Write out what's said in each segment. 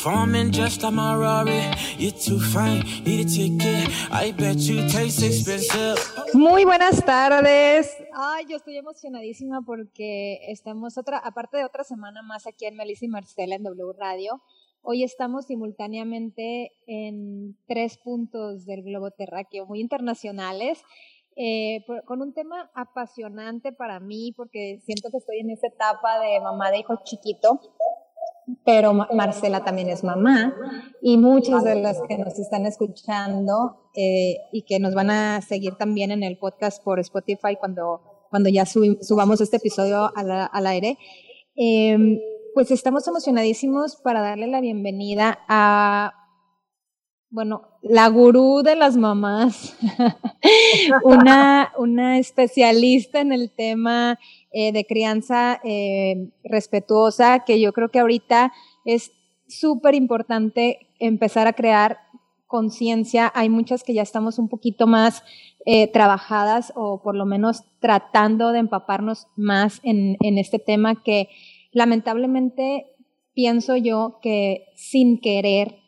performing just like my Rari. You're too fine, need a ticket. I bet you taste expensive. Muy buenas tardes. Ay, yo estoy emocionadísima porque estamos otra, aparte de otra semana más aquí en Melissa y Marcela en W Radio. Hoy estamos simultáneamente en tres puntos del globo terráqueo muy internacionales. Eh, con un tema apasionante para mí porque siento que estoy en esa etapa de mamá de hijo chiquito pero Marcela también es mamá y muchas de las que nos están escuchando eh, y que nos van a seguir también en el podcast por Spotify cuando, cuando ya subamos este episodio al, aire, em, pues estamos emocionadísimos para darle la bienvenida a, bueno, la gurú de las mamás, una, una especialista en el tema eh, de crianza eh, respetuosa, que yo creo que ahorita es súper importante empezar a crear conciencia. Hay muchas que ya estamos un poquito más eh, trabajadas o por lo menos tratando de empaparnos más en, en este tema que lamentablemente pienso yo que sin querer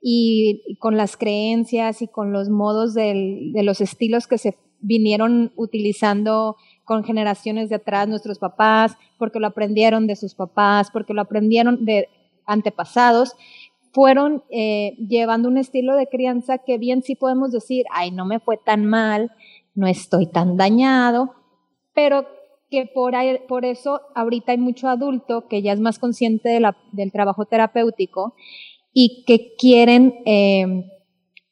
y, con las creencias y con los modos del, de los estilos que se vinieron utilizando con generaciones de atrás nuestros papás, porque lo aprendieron de sus papás, porque lo aprendieron de antepasados, fueron eh, llevando un estilo de crianza que bien sí podemos decir, ay, no me fue tan mal, no estoy tan dañado, pero que por, por eso ahorita hay mucho adulto que ya es más consciente de la, del trabajo terapéutico y que quieren eh,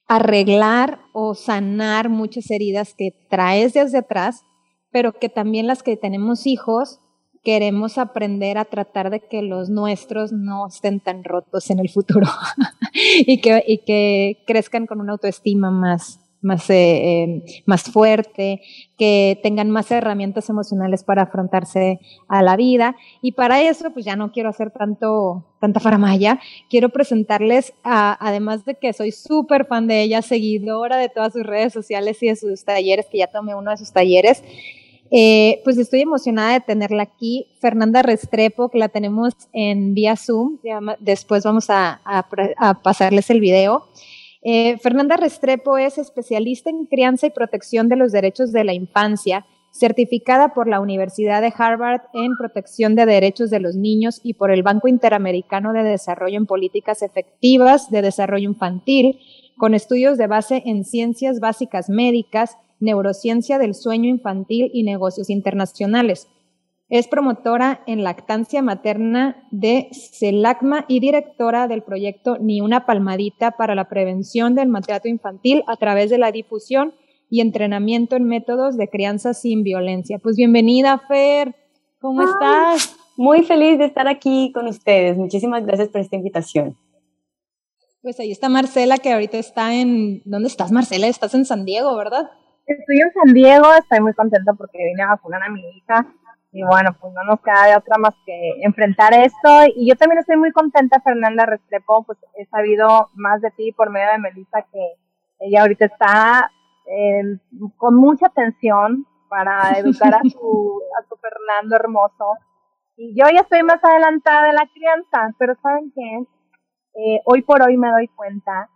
arreglar o sanar muchas heridas que traes desde atrás pero que también las que tenemos hijos queremos aprender a tratar de que los nuestros no estén tan rotos en el futuro y, que, y que crezcan con una autoestima más, más, eh, em, más fuerte, que tengan más herramientas emocionales para afrontarse a la vida. Y para eso, pues ya no quiero hacer tanto, tanta faramaya, quiero presentarles, además de que soy súper fan de ella, seguidora de todas sus redes sociales y de sus talleres, que ya tomé uno de sus talleres, eh, pues estoy emocionada de tenerla aquí. Fernanda Restrepo, que la tenemos en vía Zoom. Después vamos a, pasarles el video. Eh, Fernanda Restrepo es especialista en crianza y protección de los derechos de la infancia, certificada por la Universidad de Harvard en protección de derechos de los niños y por el Banco Interamericano de Desarrollo en Políticas Efectivas de Desarrollo Infantil, con estudios de base en ciencias básicas médicas, neurociencia del sueño infantil y negocios internacionales. Es promotora en lactancia materna de CELACMA y directora del proyecto Ni una palmadita para la prevención del maltrato infantil a través de la difusión y entrenamiento en métodos de crianza sin violencia. Pues bienvenida, Fer. ¿Cómo estás? Muy feliz de estar aquí con ustedes. Muchísimas gracias por esta invitación. Pues ahí está Marcela, que ahorita está en... ¿Dónde estás, Marcela? Estás en San Diego, ¿verdad? Estoy en San Diego, estoy muy contenta porque vine a vacunar a mi hija y bueno, pues no nos queda de otra más que enfrentar esto. Y yo también estoy muy contenta, Fernanda Restrepo, pues he sabido más de ti por medio de Melissa, que ella ahorita está eh, con mucha atención para educar a su, a su Fernando hermoso. Y yo ya estoy más adelantada de la crianza, pero ¿saben qué? Eh, hoy por hoy me doy cuenta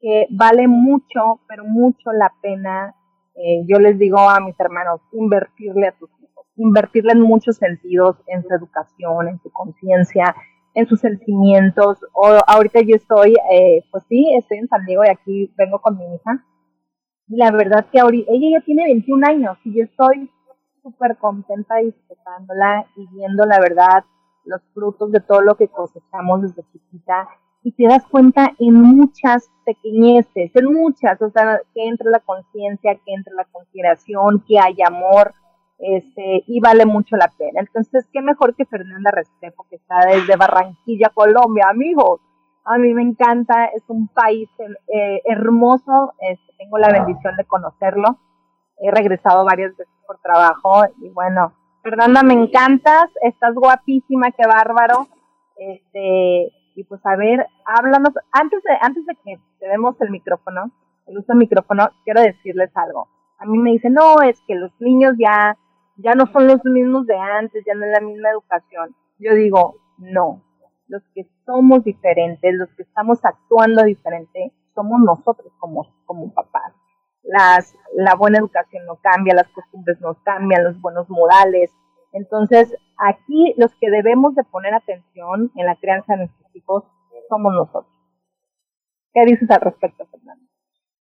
que vale mucho, pero mucho la pena eh, yo les digo a mis hermanos, invertirle a tus hijos, invertirle en muchos sentidos, en su educación, en su conciencia, en sus sentimientos. O, ahorita yo estoy, eh, pues sí, estoy en San Diego y aquí vengo con mi hija. Y la verdad que ahorita, ella ya tiene 21 años y yo estoy súper contenta disfrutándola y viendo la verdad los frutos de todo lo que cosechamos desde chiquita y te das cuenta en muchas pequeñeces, en muchas, o sea, que entre la conciencia, que entre la consideración, que hay amor, este, y vale mucho la pena. Entonces, qué mejor que Fernanda Restrepo, que está desde Barranquilla, Colombia, amigo. A mí me encanta, es un país eh, hermoso, este, tengo la bendición de conocerlo. He regresado varias veces por trabajo y bueno, Fernanda, me encantas, estás guapísima, qué bárbaro. Este, y pues a ver, háblanos, antes de, antes de que te demos el micrófono, el uso del micrófono, quiero decirles algo. A mí me dicen, no, es que los niños ya, ya no son los mismos de antes, ya no es la misma educación. Yo digo, no, los que somos diferentes, los que estamos actuando diferente, somos nosotros como, como papás. Las, la buena educación no cambia, las costumbres no cambian, los buenos modales. Entonces, aquí los que debemos de poner atención en la crianza de nuestros hijos somos nosotros. ¿Qué dices al respecto, Fernando?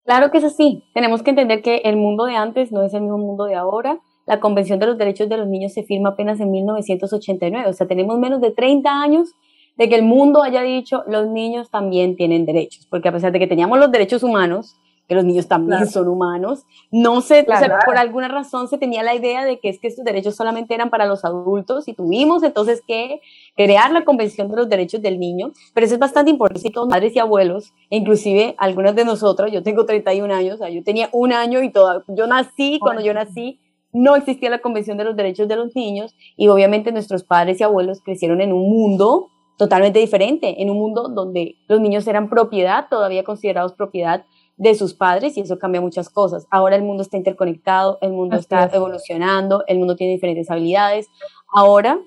Claro que es así. Tenemos que entender que el mundo de antes no es el mismo mundo de ahora. La Convención de los Derechos de los Niños se firma apenas en 1989. O sea, tenemos menos de 30 años de que el mundo haya dicho los niños también tienen derechos. Porque a pesar de que teníamos los derechos humanos, que los niños también son humanos. No sé, o sea, por alguna razón se tenía la idea de que es que estos derechos solamente eran para los adultos y tuvimos entonces que crear la Convención de los Derechos del Niño, pero eso es bastante importante, todos madres y abuelos, inclusive algunas de nosotras, yo tengo 31 años, o sea, yo tenía un año y toda, yo nací, cuando yo nací, no existía la Convención de los Derechos de los Niños y obviamente nuestros padres y abuelos crecieron en un mundo totalmente diferente, en un mundo donde los niños eran propiedad, todavía considerados propiedad de sus padres y eso cambia muchas cosas. Ahora el mundo está interconectado, el mundo está evolucionando, el mundo tiene diferentes habilidades. Ahora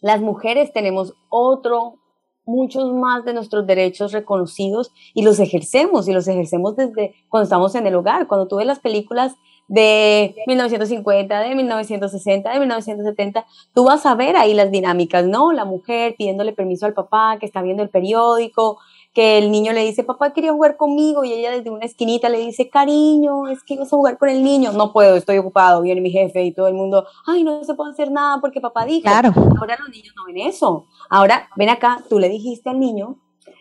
las mujeres tenemos otro, muchos más de nuestros derechos reconocidos y los ejercemos y los ejercemos desde cuando estamos en el hogar. Cuando tú ves las películas de 1950, de 1960, de 1970, tú vas a ver ahí las dinámicas, ¿no? La mujer pidiéndole permiso al papá que está viendo el periódico, que el niño le dice, papá quería jugar conmigo, y ella desde una esquinita le dice, cariño, es que vas a jugar con el niño. No puedo, estoy ocupado, viene mi jefe y todo el mundo, ay, no se puede hacer nada porque papá dijo. Claro. Ahora los niños no ven eso. Ahora, ven acá, tú le dijiste al niño,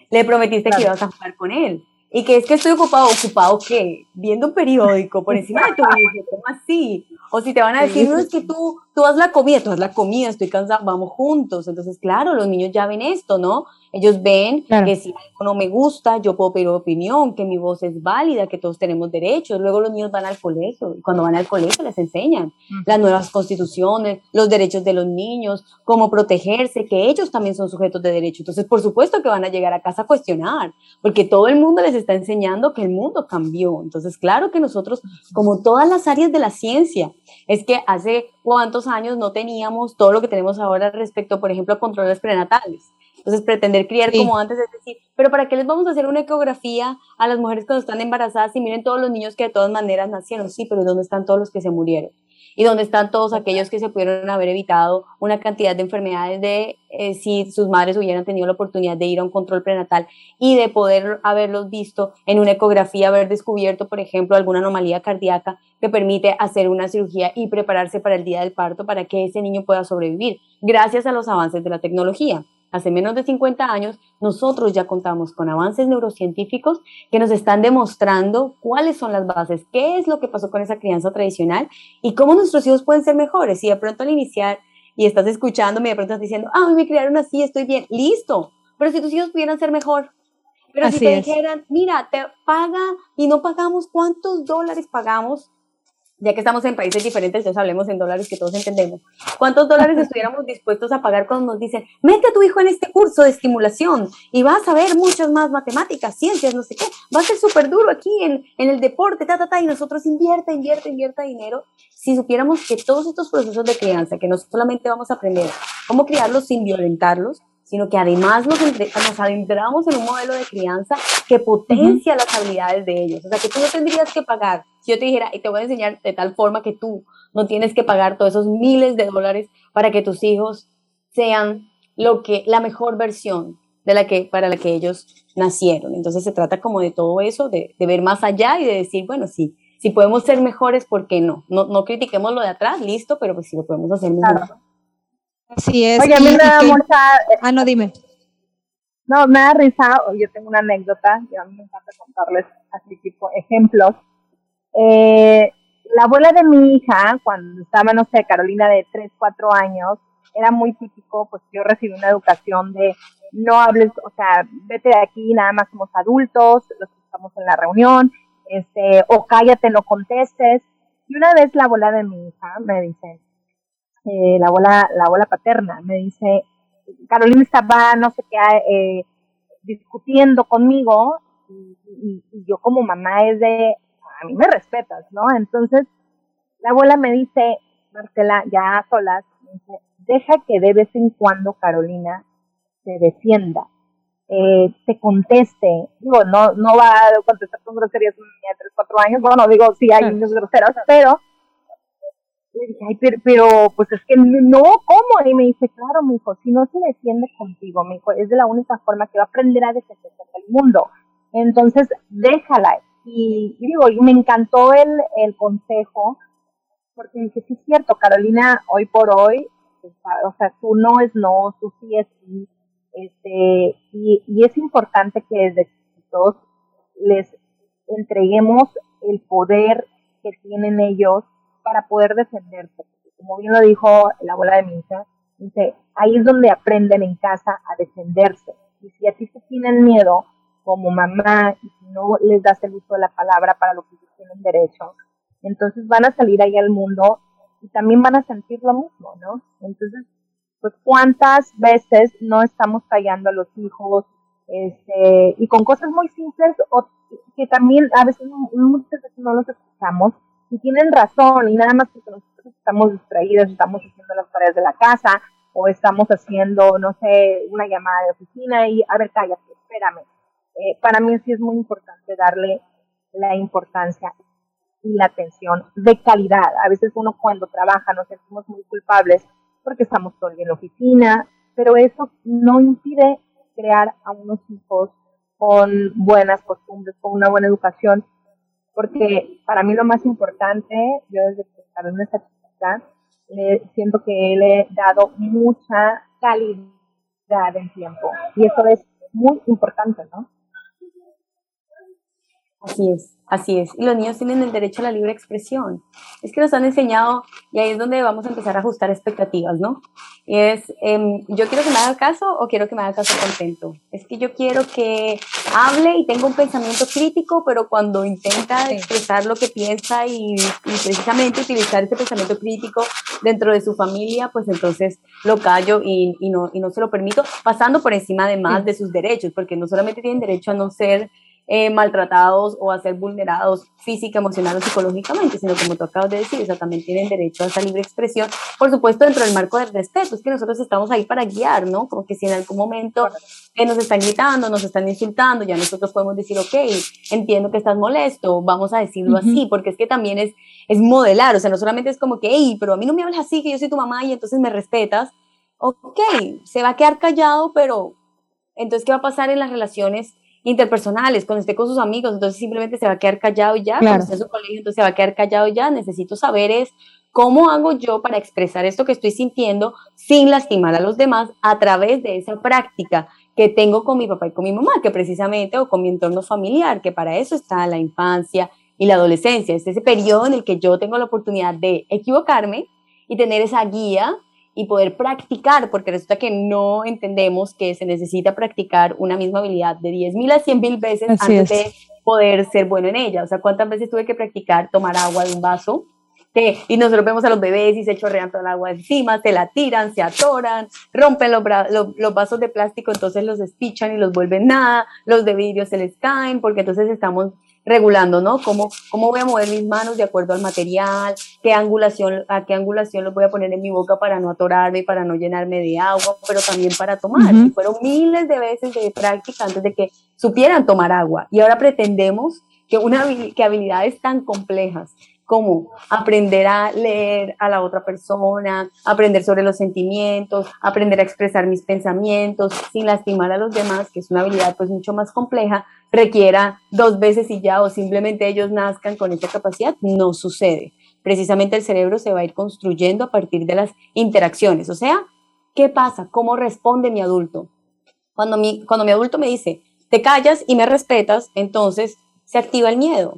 le prometiste que ibas a jugar con él. Y que es que estoy ocupado, ocupado qué? Viendo un periódico por encima de tu hijo, ¿cómo así? O si te van a decir, no, es que tú, tú haz la comida, tú haz la comida, estoy cansado, vamos juntos. Entonces, claro, los niños ya ven esto, ¿no? Ellos ven que si algo no me gusta, yo puedo pedir opinión, que mi voz es válida, que todos tenemos derechos. Luego los niños van al colegio y cuando van al colegio les enseñan las nuevas constituciones, los derechos de los niños, cómo protegerse, que ellos también son sujetos de derecho. Entonces, por supuesto que van a llegar a casa a cuestionar, porque todo el mundo les está enseñando que el mundo cambió. Entonces, claro que nosotros, como todas las áreas de la ciencia, es que hace cuántos años no teníamos todo lo que tenemos ahora respecto, por ejemplo, a controles prenatales. Entonces, pretender criar como antes es decir, pero ¿para qué les vamos a hacer una ecografía a las mujeres cuando están embarazadas y miren todos los niños que de todas maneras nacieron? Sí, pero ¿dónde están todos los que se murieron? ¿Y dónde están todos aquellos que se pudieron haber evitado una cantidad de enfermedades de eh, si sus madres hubieran tenido la oportunidad de ir a un control prenatal y de poder haberlos visto en una ecografía, haber descubierto, por ejemplo, alguna anomalía cardíaca que permite hacer una cirugía y prepararse para el día del parto para que ese niño pueda sobrevivir, gracias a los avances de la tecnología? Hace menos de 50 años, nosotros ya contamos con avances neurocientíficos que nos están demostrando cuáles son las bases, qué es lo que pasó con esa crianza tradicional y cómo nuestros hijos pueden ser mejores. Si de pronto al iniciar y estás escuchándome, de pronto estás diciendo, ah, me criaron así, estoy bien, listo. Pero si tus hijos pudieran ser mejor, pero si te dijeran, mira, te paga y no pagamos, ¿cuántos dólares pagamos ya que estamos en países diferentes, entonces hablemos en dólares que todos entendemos. ¿Cuántos dólares estuviéramos dispuestos a pagar cuando nos dicen, mete a tu hijo en este curso de estimulación y vas a ver muchas más matemáticas, ciencias, no sé qué, va a ser súper duro aquí en, en, el deporte, ta, ta, ta, y nosotros invierta, invierta, invierta dinero? Si supiéramos que todos estos procesos de crianza, que no solamente vamos a aprender cómo criarlos sin violentarlos, sino que además nos, nos adentramos en un modelo de crianza que potencia las habilidades de ellos. O sea, que tú no tendrías que pagar. Si yo te dijera, y te voy a enseñar de tal forma que tú no tienes que pagar todos esos miles de dólares para que tus hijos sean lo que, la mejor versión de la que, para la que ellos nacieron. Entonces se trata como de todo eso, de, de ver más allá y de decir, bueno, sí, si podemos ser mejores, ¿por qué no? No, no critiquemos lo de atrás, listo, pero pues si lo podemos hacer mejor. Así es. Oye, a mí me da mucha... Ah, no, dime. No, me da risa, yo tengo una anécdota, y a mí me encanta contarles así tipo ejemplos. Eh, la abuela de mi hija, cuando estaba, no sé, Carolina de 3, 4 años, era muy típico, pues yo recibí una educación de no hables, o sea, vete de aquí, nada más somos adultos, los que estamos en la reunión, este, o cállate, no contestes. Y una vez la abuela de mi hija me dice, eh, la abuela, la abuela paterna, me dice, Carolina estaba, no sé qué, eh, discutiendo conmigo, y, y, yo como mamá es de, a mí me respetas, ¿no? Entonces, la abuela me dice, Marcela, ya a solas, me dice, deja que de vez en cuando Carolina se defienda, eh, te conteste, digo, no, no va a contestar con groserías de de 3, 4 años, bueno, digo, sí hay niños groseros, pero le dije, ay, pero, pero, pues es que no, ¿cómo? Y me dice, claro, mi hijo, si no se defiende contigo, mi hijo, es de la única forma que va a aprender a defenderse del mundo. Entonces, déjala. Y, digo, y me encantó el, el consejo, porque dije, sí es cierto, Carolina, hoy por hoy, o sea, tú no es no, tú sí es sí, este, y, y es importante que desde todos les entreguemos el poder que tienen ellos para poder defenderse. Como bien lo dijo la abuela de mi hija, dice, ahí es donde aprenden en casa a defenderse. Y si a ti te tienen miedo, como mamá, y si no les das el uso de la palabra para lo que ellos tienen derecho, entonces van a salir ahí al mundo y también van a sentir lo mismo, ¿no? Entonces, pues cuántas veces no estamos callando a los hijos, este, y con cosas muy simples o que también a veces muchas veces no los escuchamos y tienen razón y nada más porque nosotros estamos distraídos, estamos haciendo las tareas de la casa o estamos haciendo, no sé, una llamada de oficina y a ver, cállate, espérame. Eh, para mí sí es muy importante darle la importancia y la atención de calidad. A veces uno cuando trabaja nos sentimos muy culpables porque estamos todo en la oficina, pero eso no impide crear a unos hijos con buenas costumbres, con una buena educación, porque para mí lo más importante, yo desde que estaba en esta chica, le, siento que le he dado mucha calidad en tiempo, y eso es muy importante, ¿no? Así es, así es. Y los niños tienen el derecho a la libre expresión. Es que nos han enseñado, y ahí es donde vamos a empezar a ajustar expectativas, ¿no? Y es, em, yo quiero que me haga caso o quiero que me haga caso contento. Es que yo quiero que hable y tenga un pensamiento crítico, pero cuando intenta expresar lo que piensa y, precisamente utilizar ese pensamiento crítico dentro de su familia, pues entonces lo callo y, no, y no se lo permito, pasando por encima de más de sus derechos, porque no solamente tienen derecho a no ser eh, maltratados o a ser vulnerados física, emocional o psicológicamente, sino como tú acabas de decir, o también tienen derecho a esa libre expresión, por supuesto dentro del marco del respeto, es que nosotros estamos ahí para guiar, ¿no? Como que si en algún momento eh, nos están gritando, nos están insultando, ya nosotros podemos decir, ok, entiendo que estás molesto, vamos a decirlo así, porque es que también es, es modelar, o sea, no solamente es como que, hey, pero a mí no me hablas así, que yo soy tu mamá y entonces me respetas, ok, se va a quedar callado, pero entonces, ¿qué va a pasar en las relaciones interpersonales, cuando esté con sus amigos, entonces simplemente se va a quedar callado ya, cuando esté en su colegio, entonces se va a quedar callado ya, necesito saber es cómo hago yo para expresar esto que estoy sintiendo sin lastimar a los demás a través de esa práctica que tengo con mi papá y con mi mamá, que precisamente, o con mi entorno familiar, que para eso está la infancia y la adolescencia, es ese periodo en el que yo tengo la oportunidad de equivocarme y tener esa guía y poder practicar, porque resulta que no entendemos que se necesita practicar una misma habilidad de 10.000 a 100.000 veces antes de poder ser bueno en ella. O sea, ¿cuántas veces tuve que practicar tomar agua de un vaso? Que, y nosotros vemos a los bebés y se chorrean todo el agua encima, se la tiran, se atoran, rompen los, los, vasos de plástico, entonces los despichan y los vuelven nada, los de vidrio se les caen, porque entonces estamos regulando, ¿no? ¿Cómo, ¿Cómo voy a mover mis manos de acuerdo al material? ¿Qué angulación, ¿A qué angulación los voy a poner en mi boca para no atorarme y para no llenarme de agua, pero también para tomar? y fueron miles de veces de práctica antes de que supieran tomar agua. Y ahora pretendemos que, una, que habilidades tan complejas como aprender a leer a la otra persona, aprender sobre los sentimientos, aprender a expresar mis pensamientos sin lastimar a los demás, que es una habilidad pues mucho más compleja, requiera dos veces y ya o simplemente ellos nazcan con esa capacidad, no sucede. Precisamente el cerebro se va a ir construyendo a partir de las interacciones. O sea, ¿qué pasa? ¿Cómo responde mi adulto? Cuando mi, cuando mi adulto me dice, te callas y me respetas, entonces se activa el miedo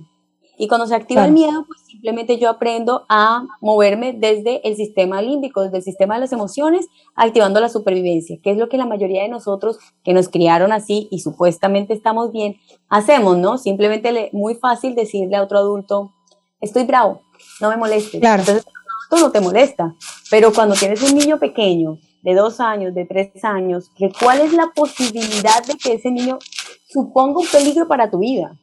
Y cuando se activa el miedo, pues simplemente yo aprendo a moverme desde el sistema límbico, desde el sistema de las emociones, activando la supervivencia, que es lo que la mayoría de nosotros que nos criaron así y supuestamente estamos bien, hacemos, ¿no? Simplemente muy fácil decirle a otro adulto, estoy bravo, no me molestes. Claro. Entonces, no te molesta. Pero cuando tienes un niño pequeño, de dos años, de tres años, ¿cuál es la posibilidad de que ese niño suponga un peligro para tu vida?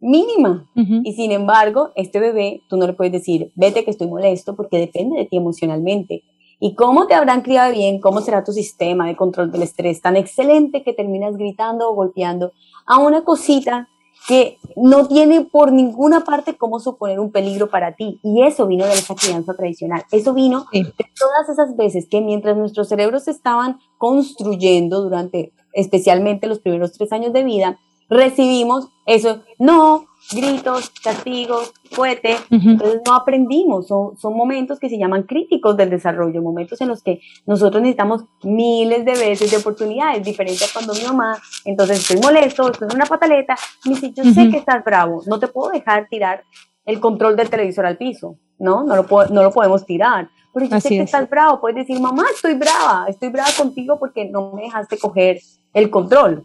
Mínima. Y sin embargo, este bebé, tú no le puedes decir, vete que estoy molesto, porque depende de ti emocionalmente. ¿Y cómo te habrán criado bien? ¿Cómo será tu sistema de control del estrés tan excelente que terminas gritando o golpeando a una cosita que no tiene por ninguna parte cómo suponer un peligro para ti? Y eso vino de esa crianza tradicional. Eso vino de todas esas veces que mientras nuestros cerebros estaban construyendo durante especialmente los primeros tres años de vida, recibimos eso, no, gritos, castigos, fuete, entonces no aprendimos, son, son momentos que se llaman críticos del desarrollo, momentos en los que nosotros necesitamos miles de veces de oportunidades, diferente a cuando mi mamá, entonces estoy molesto, estoy en una pataleta, me dice, yo sé que estás bravo, no te puedo dejar tirar el control del televisor al piso, ¿no? No lo, no lo podemos tirar. Pero yo sé que estás bravo, puedes decir, mamá, estoy brava, estoy brava contigo porque no me dejaste coger el control.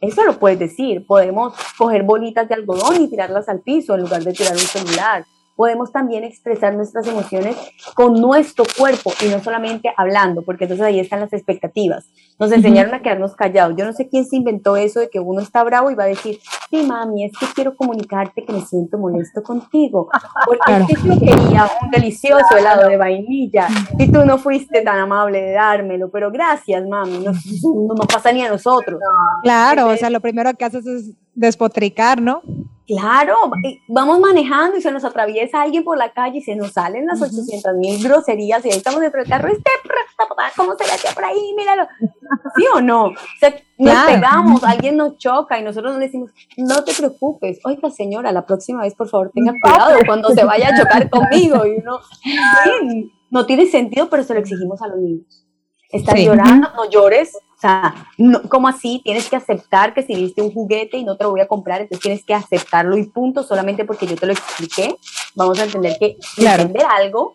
Eso lo puedes decir. Podemos coger bolitas de algodón y tirarlas al piso en lugar de tirar un celular podemos también expresar nuestras emociones con nuestro cuerpo y no solamente hablando, porque entonces ahí están las expectativas. Nos enseñaron a quedarnos callados. Yo no sé quién se inventó eso de que uno está bravo y va a decir, sí, mami, es que quiero comunicarte que me siento molesto contigo, porque es que yo quería un delicioso helado de vainilla y tú no fuiste tan amable de dármelo, pero gracias, mami, no, no, pasa ni a nosotros. Claro, o sea, lo primero que haces es despotricar, ¿no? Claro, vamos manejando y se nos atraviesa alguien por la calle y se nos salen las 800 mil groserías y ahí estamos dentro del carro, este, ¿cómo se le por ahí? Míralo. ¿Sí o no? O sea, nos pegamos, alguien nos choca y nosotros le decimos, no te preocupes, oiga señora, la próxima vez por favor tenga cuidado cuando se vaya a chocar conmigo. Y uno, no tiene sentido, pero se lo exigimos a los niños. Estás llorando, no llores, o sea, no, ¿cómo así? Tienes que aceptar que si viste un juguete y no te lo voy a comprar, entonces tienes que aceptarlo y punto, solamente porque yo te lo expliqué. Vamos a entender que entender algo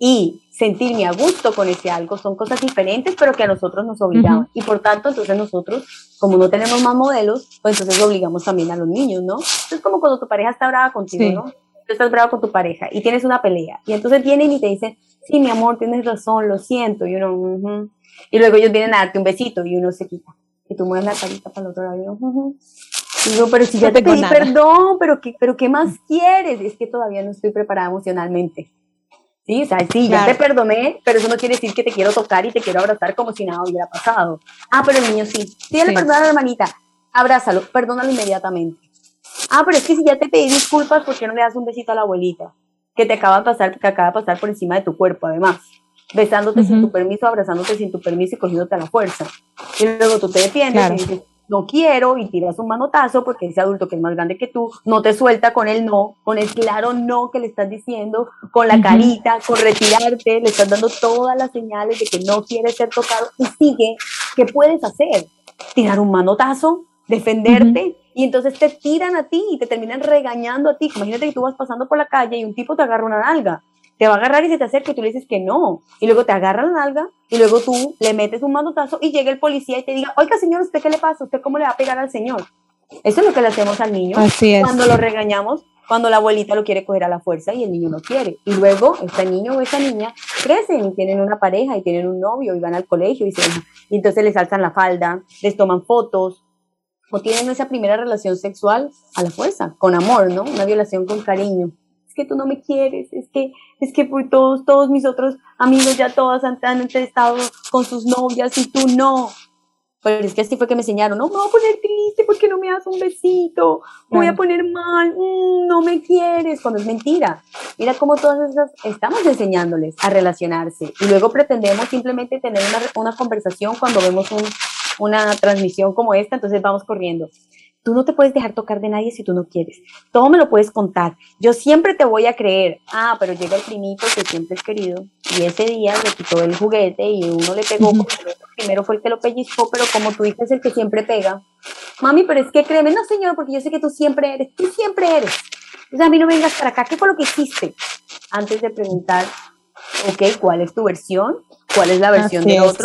y sentirme a gusto con ese algo son cosas diferentes, pero que a nosotros nos obligaban. Y por tanto, entonces nosotros, como no tenemos más modelos, pues entonces obligamos también a los niños, ¿no? Es como cuando tu pareja está brava contigo, ¿no? Tú estás bravo con tu pareja y tienes una pelea. Y entonces vienen y te dicen, sí, mi amor, tienes razón, lo siento. Y uno, y luego ellos vienen a darte un besito y uno se quita. Y tú mueves la carita para el otro lado. Y digo, pero si ya te pedí perdón, pero ¿qué, pero ¿qué más quieres? Es que todavía no estoy preparada emocionalmente. Sí, o sea, sí, ya te perdoné, pero eso no quiere decir que te quiero tocar y te quiero abrazar como si nada hubiera pasado. Ah, pero el niño sí. Ya le perdona a la hermanita, abrázalo, perdónalo inmediatamente. Ah, pero es que si ya te pedí disculpas, ¿por qué no le das un besito a la abuelita? Que te acaba de pasar, que acaba de pasar por encima de tu cuerpo, además besándote sin tu permiso, abrazándote sin tu permiso y cogiéndote a la fuerza. Y luego tú te defiendes y dices, no quiero, y tiras un manotazo porque ese adulto que es más grande que tú no te suelta con el no, con el claro no que le estás diciendo, con la carita, con retirarte, le estás dando todas las señales de que no quieres ser tocado y sigue. ¿Qué puedes hacer? Tirar un manotazo, defenderte. Y entonces te tiran a ti y te terminan regañando a ti. Imagínate que tú vas pasando por la calle y un tipo te agarra una nalga te va a agarrar y se te acerca y tú le dices que no. Y luego te agarra la nalga y luego tú le metes un manotazo y llega el policía y te diga, oiga señor, ¿usted qué le pasa? ¿Usted cómo le va a pegar al señor? Eso es lo que le hacemos al niño. Así es. Cuando lo regañamos, cuando la abuelita lo quiere coger a la fuerza y el niño no quiere. Y luego este niño o esta niña crecen y tienen una pareja y tienen un novio y van al colegio y, se, y entonces les alzan la falda, les toman fotos o tienen esa primera relación sexual a la fuerza, con amor, ¿no? Una violación con cariño es que tú no me quieres, es que, es que por todos, todos mis otros amigos ya todas han, han estado con sus novias y tú no. Pero es que así fue que me enseñaron, no, me voy a poner triste porque no me das un besito, me voy a poner mal, mm, no me quieres, cuando es mentira. Mira cómo todas esas estamos enseñándoles a relacionarse y luego pretendemos simplemente tener una, una conversación cuando vemos un, una transmisión como esta, entonces vamos corriendo Tú no te puedes dejar tocar de nadie si tú no quieres. Todo me lo puedes contar. Yo siempre te voy a creer. Ah, pero llega el primito que siempre es querido y ese día le quitó el juguete y uno le pegó porque el otro primero fue el que lo pellizcó, pero como tú dices, el que siempre pega. Mami, pero es que créeme, no señor, porque yo sé que tú siempre eres, tú siempre eres. O sea, a mí no vengas para acá, ¿qué fue lo que hiciste? Antes de preguntar, ok, ¿cuál es tu versión? ¿Cuál es la versión Así de es.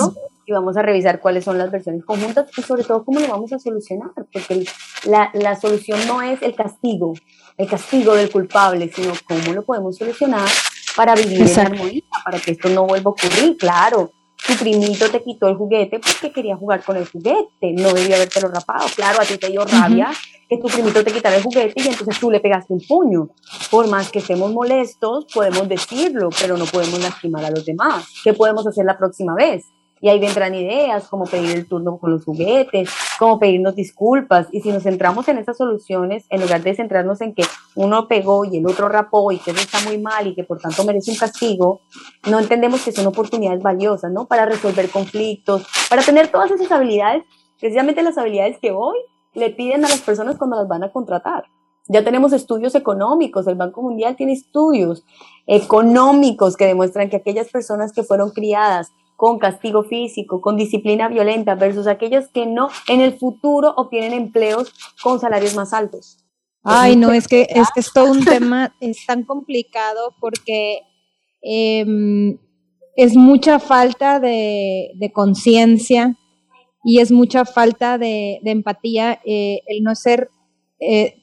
Y vamos a revisar cuáles son las versiones conjuntas y sobre todo cómo lo vamos a solucionar, porque el- la, la solución no es el castigo, el castigo del culpable, sino cómo lo podemos solucionar para vivir Exacto. en armonía, para que esto no vuelva a ocurrir. Claro, tu primito te quitó el juguete porque quería jugar con el juguete, no debía habértelo rapado. Claro, a ti te dio rabia que tu primito te quitara el juguete y entonces tú le pegaste un puño. Por más que estemos molestos, podemos decirlo, pero no podemos lastimar a los demás. ¿Qué podemos hacer la próxima vez? Y ahí vendrán ideas como pedir el turno con los juguetes, como pedirnos disculpas. Y si nos centramos en esas soluciones, en lugar de centrarnos en que uno pegó y el otro rapó y que eso está muy mal y que por tanto merece un castigo, no entendemos que son oportunidades valiosas, ¿no? Para resolver conflictos, para tener todas esas habilidades, precisamente las habilidades que hoy le piden a las personas cuando las van a contratar. Ya tenemos estudios económicos, el Banco Mundial tiene estudios económicos que demuestran que aquellas personas que fueron criadas con castigo físico, con disciplina violenta, versus aquellas que no, en el futuro obtienen empleos con salarios más altos. Ay, no, es que, es que es todo un tema, es tan complicado porque em, es mucha falta de, de conciencia y es mucha falta de, de empatía eh, el no ser, eh,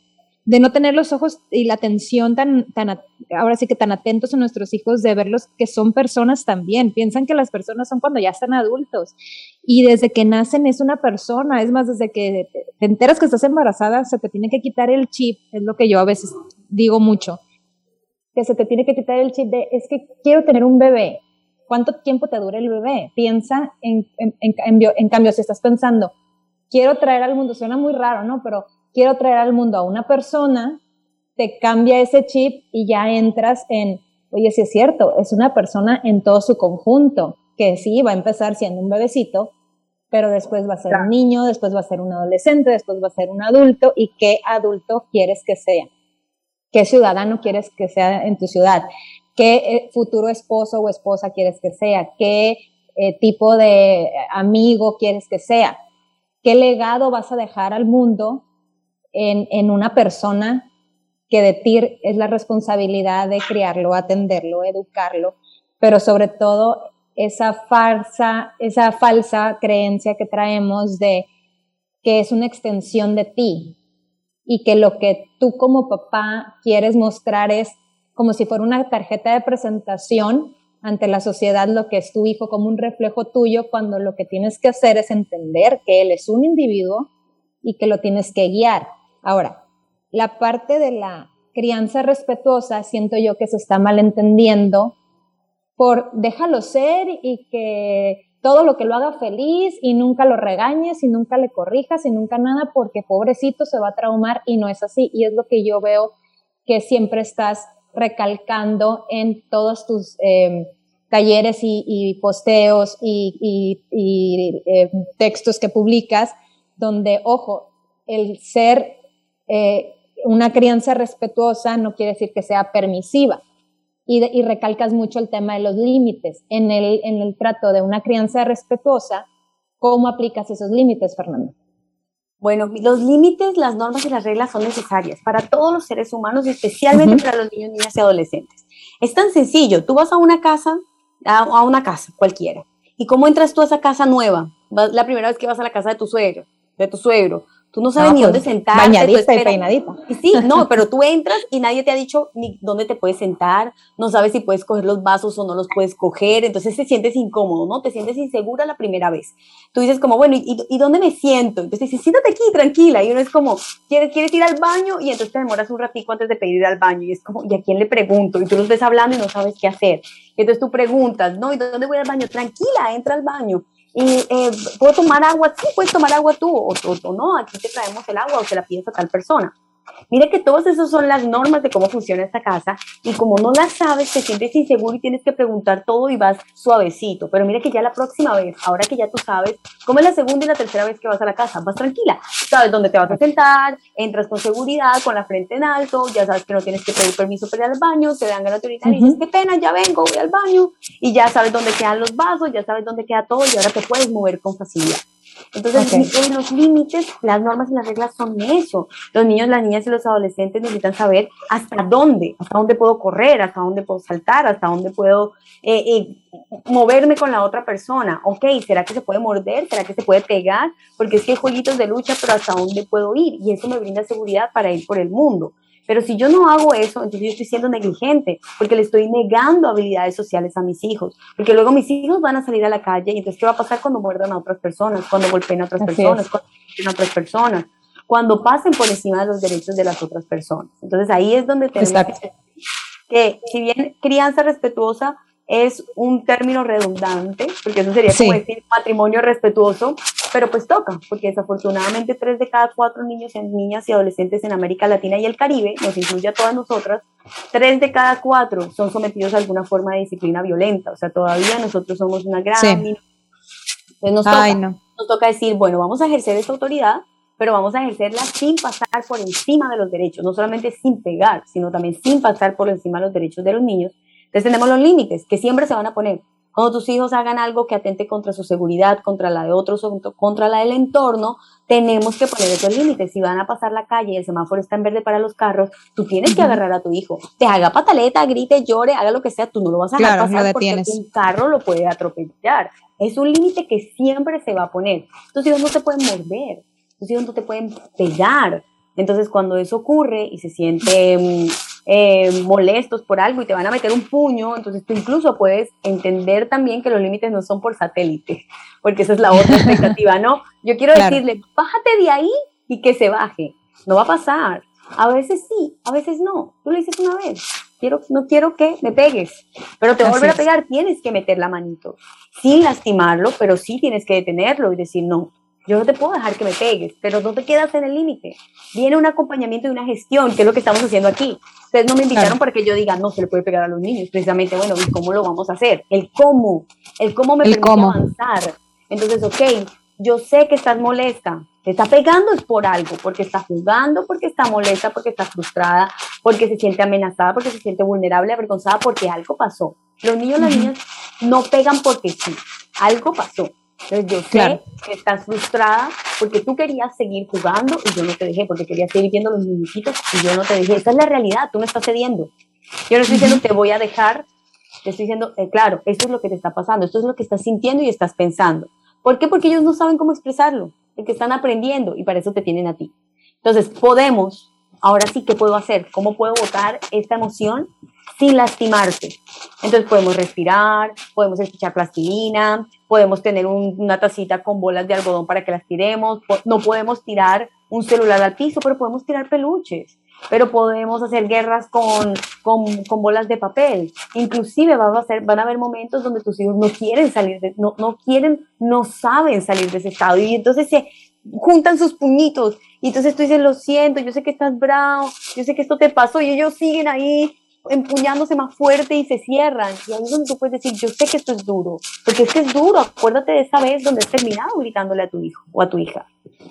de no tener los ojos y la atención tan, tan, ahora sí que tan atentos a nuestros hijos, de verlos que son personas también. Piensan que las personas son cuando ya están adultos y desde que nacen es una persona, es más, desde que te te enteras que estás embarazada, se te tiene que quitar el chip, es lo que yo a veces digo mucho, que se te tiene que quitar el chip de, es que quiero tener un bebé. ¿Cuánto tiempo te dura el bebé? Piensa en, en, en en cambio, si estás pensando, quiero traer al mundo, suena muy raro, ¿no? Pero quiero traer al mundo a una persona, te cambia ese chip y ya entras en, oye, sí es cierto, es una persona en todo su conjunto, que sí, va a empezar siendo un bebecito, pero después va a ser un niño, después va a ser un adolescente, después va a ser un adulto, y qué adulto quieres que sea, qué ciudadano quieres que sea en tu ciudad, qué eh, futuro esposo o esposa quieres que sea, qué eh, tipo de amigo quieres que sea, qué legado vas a dejar al mundo en, en una persona que de ti es la responsabilidad de criarlo, atenderlo, educarlo, pero sobre todo esa farsa, esa falsa creencia que traemos de que es una extensión de ti y que lo que tú como papá quieres mostrar es como si fuera una tarjeta de presentación ante la sociedad lo que es tu hijo como un reflejo tuyo cuando lo que tienes que hacer es entender que él es un individuo y que lo tienes que guiar. Ahora, la parte de la crianza respetuosa siento yo que se está malentendiendo por déjalo ser y que todo lo que lo haga feliz y nunca lo regañes y nunca le corrijas y nunca nada porque pobrecito se va a traumar y no es así. Y es lo que yo veo que siempre estás recalcando en todos tus eh, talleres y, posteos y eh, textos que publicas, donde, ojo, el ser eh, una crianza respetuosa no quiere decir que sea permisiva. Y, de, y, recalcas mucho el tema de los límites. En el, en el trato de una crianza respetuosa, ¿cómo aplicas esos límites, Fernando? Bueno, los límites, las normas y las reglas son necesarias para todos los seres humanos especialmente uh -huh. para los niños, niñas y adolescentes. Es tan sencillo, tú vas a una casa, a, a una casa cualquiera, y cómo entras tú a esa casa nueva, la primera vez que vas a la casa de tu suegro, de tu suegro, Tú no sabes no, ni pues, dónde sentarte. Bañadita y peinadita. Sí, no, pero tú entras y nadie te ha dicho ni dónde te puedes sentar, no sabes si puedes coger los vasos o no los puedes coger, entonces te sientes incómodo, ¿no? Te sientes insegura la primera vez. Tú dices como, bueno, ¿y, y dónde me siento? Entonces dices, siéntate aquí, tranquila. Y uno es como, ¿quieres, ¿quieres ir al baño? Y entonces te demoras un ratico antes de pedir ir al baño. Y es como, ¿y a quién le pregunto? Y tú los ves hablando y no sabes qué hacer. Y entonces tú preguntas, ¿no? ¿Y dónde voy al baño? Tranquila, entra al baño y eh, puedo tomar agua, sí, puedes tomar agua tú, o, o, o, no, aquí te traemos el agua o se la pides a tal persona. Mira que todas esas son las normas de cómo funciona esta casa y como no las sabes, te sientes inseguro y tienes que preguntar todo y vas suavecito. Pero mira que ya la próxima vez, ahora que ya tú sabes, cómo es la segunda y la tercera vez que vas a la casa, vas tranquila, sabes dónde te vas a sentar, entras con seguridad, con la frente en alto, ya sabes que no tienes que pedir permiso para ir al baño, te dan ganas de orinar y dices, qué pena, ya vengo, voy al baño y ya sabes dónde quedan los vasos, ya sabes dónde queda todo y ahora te puedes mover con facilidad. Entonces, los límites, las normas y las reglas son eso. Los niños, las niñas y los adolescentes necesitan saber hasta dónde, hasta dónde puedo correr, hasta dónde puedo saltar, hasta dónde puedo eh, eh, moverme con la otra persona. Ok, ¿será que se puede morder? ¿Será que se puede pegar? Porque es que hay jueguitos de lucha, pero hasta dónde puedo ir. Y eso me brinda seguridad para ir por el mundo. Pero si yo no hago eso, entonces yo estoy siendo negligente, porque le estoy negando habilidades sociales a mis hijos, porque luego mis hijos van a salir a la calle y entonces ¿qué va a pasar cuando muerdan a otras personas, cuando golpeen a otras personas, cuando a otras personas, cuando pasen por encima de los derechos de las otras personas? Entonces ahí es donde tenemos que, que si bien crianza respetuosa es un término redundante, porque eso sería como decir matrimonio respetuoso, pero pues toca, porque desafortunadamente tres de cada cuatro niños, niñas y adolescentes en América Latina y el Caribe, nos incluye a todas nosotras, tres de cada cuatro son sometidos a alguna forma de disciplina violenta, o sea, todavía nosotros somos una gran Entonces nos toca, nos toca decir, bueno, vamos a ejercer esta autoridad, pero vamos a ejercerla sin pasar por encima de los derechos, no solamente sin pegar, sino también sin pasar por encima de los derechos de los niños, entonces tenemos los límites que siempre se van a poner. Cuando tus hijos hagan algo que atente contra su seguridad, contra la de otros, contra la del entorno, tenemos que poner esos límites. Si van a pasar la calle y el semáforo está en verde para los carros, tú tienes que agarrar a tu hijo. Te haga pataleta, grite, llore, haga lo que sea, tú no lo vas a dejar pasar porque un carro lo puede atropellar. Es un límite que siempre se va a poner. Tus hijos no te pueden morder, tus hijos no te pueden pegar. Entonces, cuando eso ocurre y se siente mm, eh, molestos por algo y te van a meter un puño, entonces tú incluso puedes entender también que los límites no son por satélite, porque esa es la otra expectativa, ¿no? Yo quiero decirle, bájate de ahí y que se baje. No va a pasar. A veces sí, a veces no. Tú lo dices una vez. Quiero, no quiero que me pegues, pero te vuelve a pegar, tienes que meter la manito, sin lastimarlo, pero sí tienes que detenerlo y decir, no, yo no te puedo dejar que me pegues, pero no te quedas en el límite. Viene un acompañamiento y una gestión, que es lo que estamos haciendo aquí. Ustedes no me invitaron para que yo diga, no se le puede pegar a los niños. Precisamente, bueno, ¿y cómo lo vamos a hacer? El cómo. El cómo me permite avanzar. Entonces, ok, yo sé que estás molesta. Te está pegando es por algo, porque está jugando, porque está molesta, porque está frustrada, porque se siente amenazada, porque se siente vulnerable, avergonzada, porque algo pasó. Los niños y las niñas no pegan porque sí. Algo pasó. Entonces yo sé que estás frustrada porque tú querías seguir jugando y yo no te dejé, porque querías seguir viendo los muñequitos y yo no te dejé. Esa es la realidad, tú me estás cediendo. Yo no estoy diciendo te voy a dejar, te estoy diciendo, eh, claro, esto es lo que te está pasando, esto es lo que estás sintiendo y estás pensando. ¿Por qué? Porque ellos no saben cómo expresarlo, porque están aprendiendo y para eso te tienen a ti. Entonces, podemos, ahora sí, ¿qué puedo hacer? ¿Cómo puedo votar esta emoción sin lastimarte. Entonces podemos respirar, podemos escuchar plastilina, podemos tener una tacita con bolas de algodón para que las tiremos, no podemos tirar un celular al piso, pero podemos tirar peluches, pero podemos hacer guerras con, con, bolas de papel. Inclusive van a, hacer, van a haber momentos donde tus hijos no quieren salir, de, no, no quieren, no saben salir de ese estado y entonces se juntan sus puñitos y entonces tú dices, lo siento, yo sé que estás bravo, yo sé que esto te pasó y ellos siguen ahí empuñándose más fuerte y se cierran. Y ahí es donde tú puedes decir, yo sé que esto es duro, porque es que es duro. Acuérdate de esa vez donde has terminado gritándole a tu hijo o a tu hija,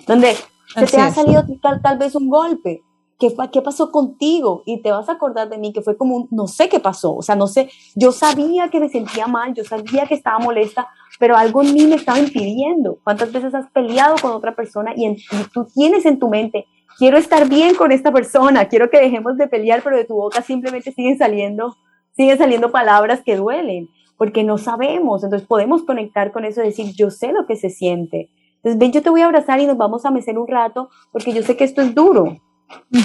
donde se te ha salido tal, tal vez un golpe. ¿Qué, ¿Qué pasó contigo? Y te vas a acordar de mí que fue como un, no sé qué pasó, o sea, no sé, yo sabía que me sentía mal, yo sabía que estaba molesta, pero algo en mí me estaba impidiendo. ¿Cuántas veces has peleado con otra persona y, y tú tienes en tu mente, quiero estar bien con esta persona, quiero que dejemos de pelear, pero de tu boca simplemente siguen saliendo, siguen saliendo palabras que duelen, porque no sabemos, entonces podemos conectar con eso y decir, yo sé lo que se siente. Entonces, ven, yo te voy a abrazar y nos vamos a mecer un rato, porque yo sé que esto es duro,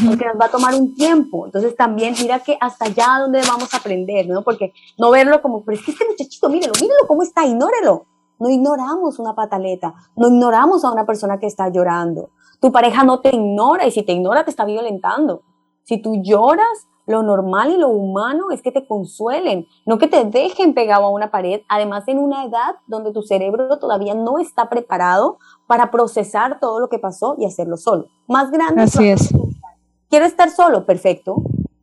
porque nos va a tomar un tiempo. Entonces, también mira que hasta allá donde vamos a aprender, ¿no? Porque no verlo como, pero es que este muchachito, mírelo, mírelo cómo está, ignórelo. No ignoramos una pataleta, no ignoramos a una persona que está llorando. Tu pareja no te ignora y si te ignora te está violentando. Si tú lloras, lo normal y lo humano es que te consuelen, no que te dejen pegado a una pared, además en una edad donde tu cerebro todavía no está preparado para procesar todo lo que pasó y hacerlo solo. Más grande. Así es. quiero estar solo, perfecto.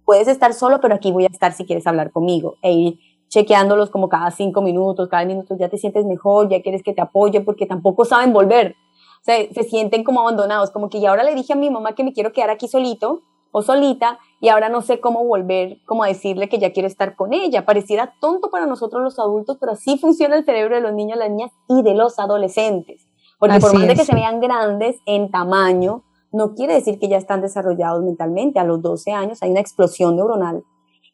Puedes estar solo, pero aquí voy a estar si quieres hablar conmigo. E ir chequeándolos como cada cinco minutos, cada minuto ya te sientes mejor, ya quieres que te apoye, porque tampoco saben volver. Se sienten como abandonados, como que ya ahora le dije a mi mamá que me quiero quedar aquí solito o solita y ahora no sé cómo volver, como a decirle que ya quiero estar con ella. Pareciera tonto para nosotros los adultos, pero así funciona el cerebro de los niños, las niñas y de los adolescentes. Porque por más de que se vean grandes en tamaño, no quiere decir que ya están desarrollados mentalmente. A los 12 años hay una explosión neuronal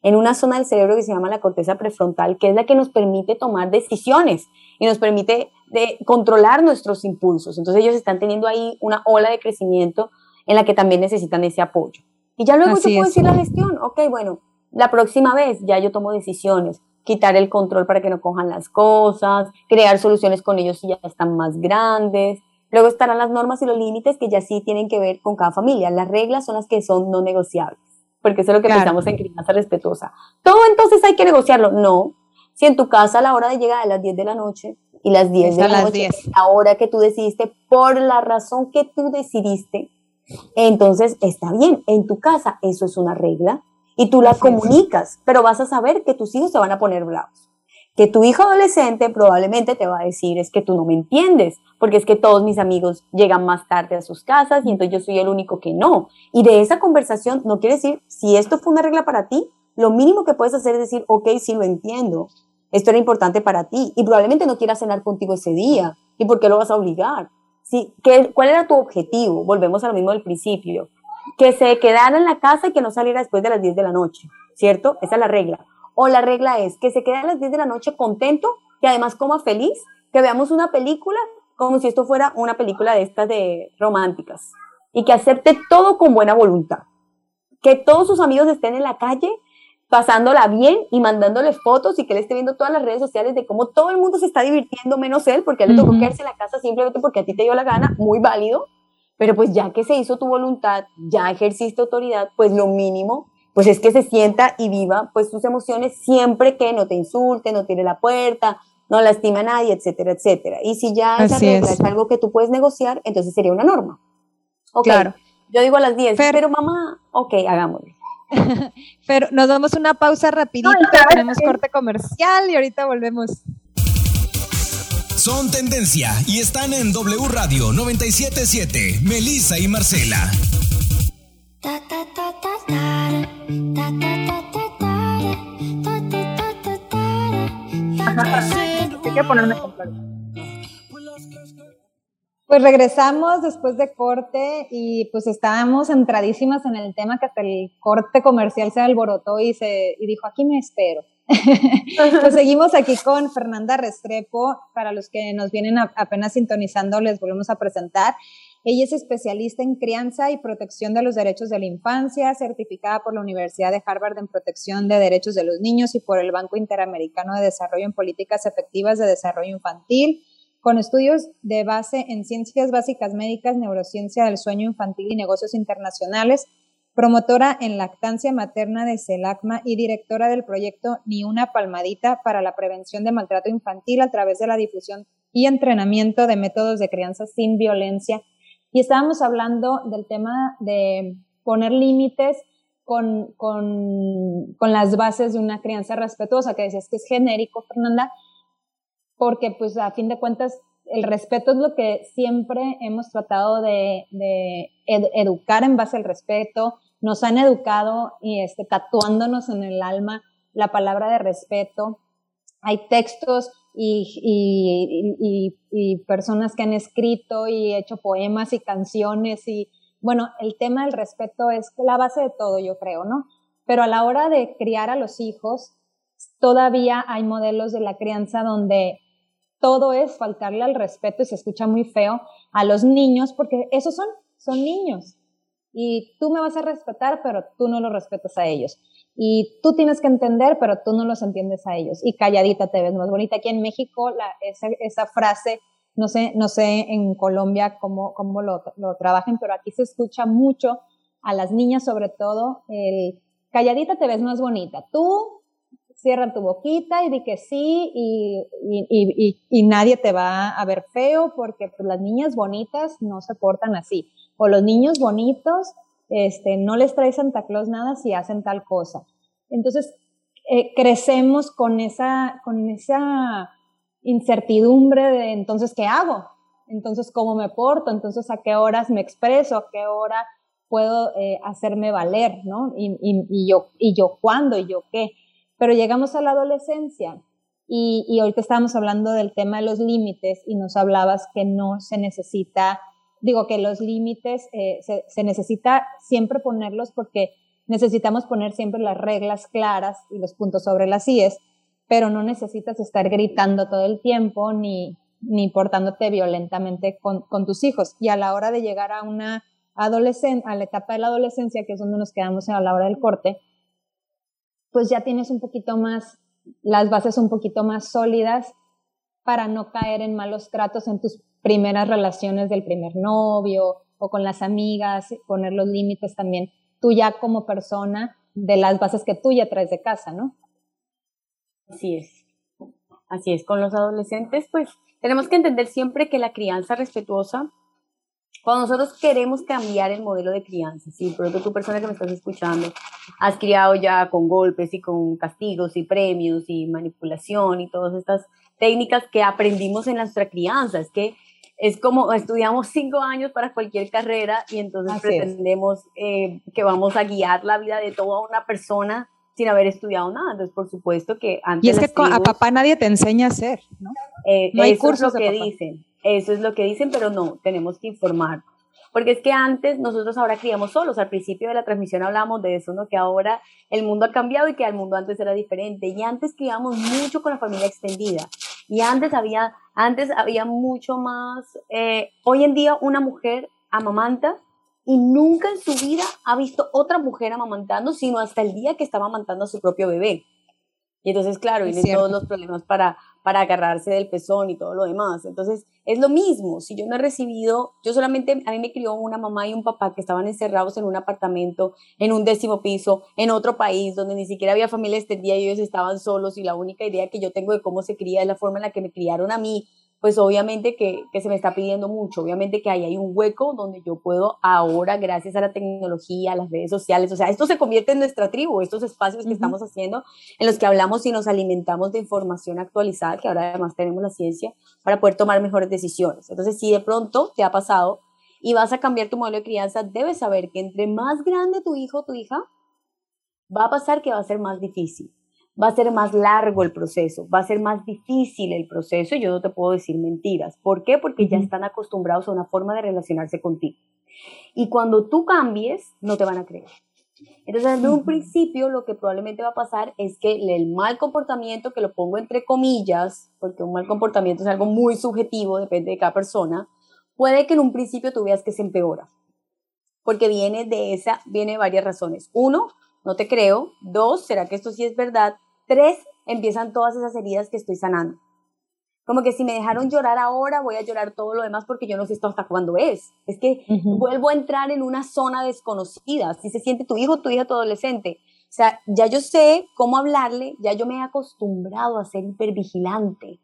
en una zona del cerebro que se llama la corteza prefrontal, que es la que nos permite tomar decisiones y nos permite de controlar nuestros impulsos. Entonces ellos están teniendo ahí una ola de crecimiento en la que también necesitan ese apoyo. Y ya luego yo puedo decir la gestión, ok, bueno, la próxima vez ya yo tomo decisiones, quitar el control para que no cojan las cosas, crear soluciones con ellos si ya están más grandes. Luego estarán las normas y los límites que ya sí tienen que ver con cada familia. Las reglas son las que son no negociables, porque eso es lo que pensamos en crianza respetuosa. Todo entonces hay que negociarlo. No. Si en tu casa a la hora de llegar a las 10 de la noche y las 10 de la noche, la hora que tú decidiste, por la razón que tú decidiste, entonces está bien. En tu casa eso es una regla y tú la comunicas, pero vas a saber que tus hijos se van a poner bravos. Que tu hijo adolescente probablemente te va a decir es que tú no me entiendes, porque es que todos mis amigos llegan más tarde a sus casas y entonces yo soy el único que no. Y de esa conversación no quiere decir, si esto fue una regla para ti, lo mínimo que puedes hacer es decir, ok, sí lo entiendo, esto era importante para ti y probablemente no quieras cenar contigo ese día. ¿Y por qué lo vas a obligar? Sí, ¿qué, ¿Cuál era tu objetivo? Volvemos a lo mismo del principio que se quedara en la casa y que no saliera después de las 10 de la noche, ¿cierto? Esa es la regla. O la regla es que se quede a las 10 de la noche contento, que además coma feliz, que veamos una película como si esto fuera una película de estas de románticas. Y que acepte todo con buena voluntad. Que todos sus amigos estén en la calle pasándola bien y mandándole fotos y que él esté viendo todas las redes sociales de cómo todo el mundo se está divirtiendo menos él porque él le tocó quedarse en la casa simplemente porque a ti te dio la gana, muy válido, pero pues ya que se hizo tu voluntad, ya ejerciste autoridad, pues lo mínimo, pues es que se sienta y viva pues tus emociones siempre que no te insulte, no tire la puerta, no lastima a nadie, etcétera, etcétera. Y si ya esa regla es. algo que tú puedes negociar, entonces sería una norma. Ok, claro. yo digo a las 10, pero, mamá, ok, hagámoslo. pero nos damos una pausa rapidita, tenemos corte comercial y ahorita volvemos. Son tendencia y están en W Radio 977. Melissa y Marcela. Pues regresamos después de corte y pues estábamos entradísimas en el tema que hasta el corte comercial se alborotó y se y dijo, aquí me espero. pues seguimos aquí con Fernanda Restrepo. Para los que nos vienen apenas sintonizando, les volvemos a presentar. Ella es especialista en crianza y protección de los derechos de la infancia, certificada por la Universidad de Harvard en protección de derechos de los niños y por el Banco Interamericano de Desarrollo en Políticas Efectivas de Desarrollo Infantil, con estudios de base en ciencias básicas médicas, neurociencia del sueño infantil y negocios internacionales promotora en lactancia materna de CELACMA y directora del proyecto Ni una palmadita para la prevención de maltrato infantil a través de la difusión y entrenamiento de métodos de crianza sin violencia. Y estábamos hablando del tema de poner límites con, con, con las bases de una crianza respetuosa, que decías que es genérico, Fernanda, porque pues a fin de cuentas el respeto es lo que siempre hemos tratado de, educar en base al respeto, nos han educado y este, tatuándonos en el alma la palabra de respeto. Hay textos y, y, personas que han escrito y hecho poemas y canciones y bueno, el tema del respeto es la base de todo, yo creo, ¿no? Pero a la hora de criar a los hijos, todavía hay modelos de la crianza donde todo es faltarle al respeto y se escucha muy feo a los niños porque esos son, son niños y tú me vas a respetar, pero tú no los respetas a ellos. Y tú tienes que entender, pero tú no los entiendes a ellos. Y calladita te ves más bonita. Aquí en México, esa, frase, no sé, no sé en Colombia cómo, cómo lo, lo trabajen, pero aquí se escucha mucho a las niñas sobre todo, el calladita te ves más bonita. Tú cierra tu boquita y di que sí y, nadie te va a ver feo porque pues, las niñas bonitas no se portan así o los niños bonitos este, no les trae Santa Claus nada si hacen tal cosa. Entonces, eh, crecemos con esa, incertidumbre de entonces, ¿qué hago? Entonces, ¿cómo me porto? Entonces, ¿a qué horas me expreso? ¿A qué hora puedo eh, hacerme valer? ¿no? Y, y, yo, ¿Y yo cuándo? ¿Y yo qué? Pero llegamos a la adolescencia y, y ahorita estábamos hablando del tema de los límites y nos hablabas que no se necesita, digo que los límites eh, se, se necesita siempre ponerlos porque necesitamos poner siempre las reglas claras y los puntos sobre las IES, pero no necesitas estar gritando todo el tiempo ni, ni portándote violentamente con, con tus hijos. Y a la hora de llegar a una adolescencia, a la etapa de la adolescencia, que es donde nos quedamos a la hora del corte, pues ya tienes un poquito más, las bases un poquito más sólidas para no caer en malos tratos en tus primeras relaciones del primer novio o con las amigas, poner los límites también tú ya como persona de las bases que tú ya traes de casa, ¿no? Así es. Así es. Con los adolescentes, pues tenemos que entender siempre que la crianza respetuosa, cuando nosotros queremos cambiar el modelo de crianza, si por ejemplo tú persona que me estás escuchando, has criado ya con golpes y con castigos y premios y manipulación y todas estas técnicas que aprendimos en nuestra crianza, es que es como estudiamos cinco años para cualquier carrera y entonces pretendemos eh, que vamos a guiar la vida de toda una persona sin haber estudiado nada. Entonces, por supuesto que antes... Y es que a papá nadie te enseña a hacer, ¿no? Eh, no hay cursos es lo que dicen, eso es lo que dicen, pero no, tenemos que informar. Porque es que antes nosotros ahora criamos solos. Al principio de la transmisión hablamos de eso, ¿no? Que ahora el mundo ha cambiado y que el mundo antes era diferente. Y antes criamos mucho con la familia extendida. Y antes había, antes había mucho más. Eh, hoy en día una mujer amamanta y nunca en su vida ha visto otra mujer amamantando, sino hasta el día que estaba amamantando a su propio bebé. Y entonces, claro, vienen todos los problemas para, para agarrarse del pezón y todo lo demás. Entonces, es lo mismo. Si yo no he recibido, yo solamente, a mí me crió una mamá y un papá que estaban encerrados en un apartamento, en un décimo piso, en otro país, donde ni siquiera había familia extendida y ellos estaban solos. Y la única idea que yo tengo de cómo se cría es la forma en la que me criaron a mí, pues obviamente que, se me está pidiendo mucho, obviamente que ahí hay un hueco donde yo puedo ahora, gracias a la tecnología, a las redes sociales, o sea, esto se convierte en nuestra tribu, estos espacios que estamos haciendo en los que hablamos y nos alimentamos de información actualizada, que ahora además tenemos la ciencia, para poder tomar mejores decisiones. Entonces, si de pronto te ha pasado y vas a cambiar tu modelo de crianza, debes saber que entre más grande tu hijo o tu hija, va a pasar que va a ser más difícil va a ser más largo el proceso, va a ser más difícil el proceso y yo no te puedo decir mentiras. ¿Por qué? Porque ya están acostumbrados a una forma de relacionarse contigo. Y cuando tú cambies, no te van a creer. Entonces, desde un principio, lo que probablemente va a pasar es que el mal comportamiento, que lo pongo entre comillas, porque un mal comportamiento es algo muy subjetivo, depende de cada persona, puede que en un principio tú veas que se empeora. Porque viene de esa, viene de varias razones. Uno, no te creo. Dos, ¿será que esto sí es verdad? Tres, empiezan todas esas heridas que estoy sanando. Como que si me dejaron llorar ahora, voy a llorar todo lo demás porque yo no sé esto hasta cuándo es. Es que vuelvo a entrar en una zona desconocida. Si se siente tu hijo, tu hija, tu adolescente. O sea, ya yo sé cómo hablarle, ya yo me he acostumbrado a ser hipervigilante.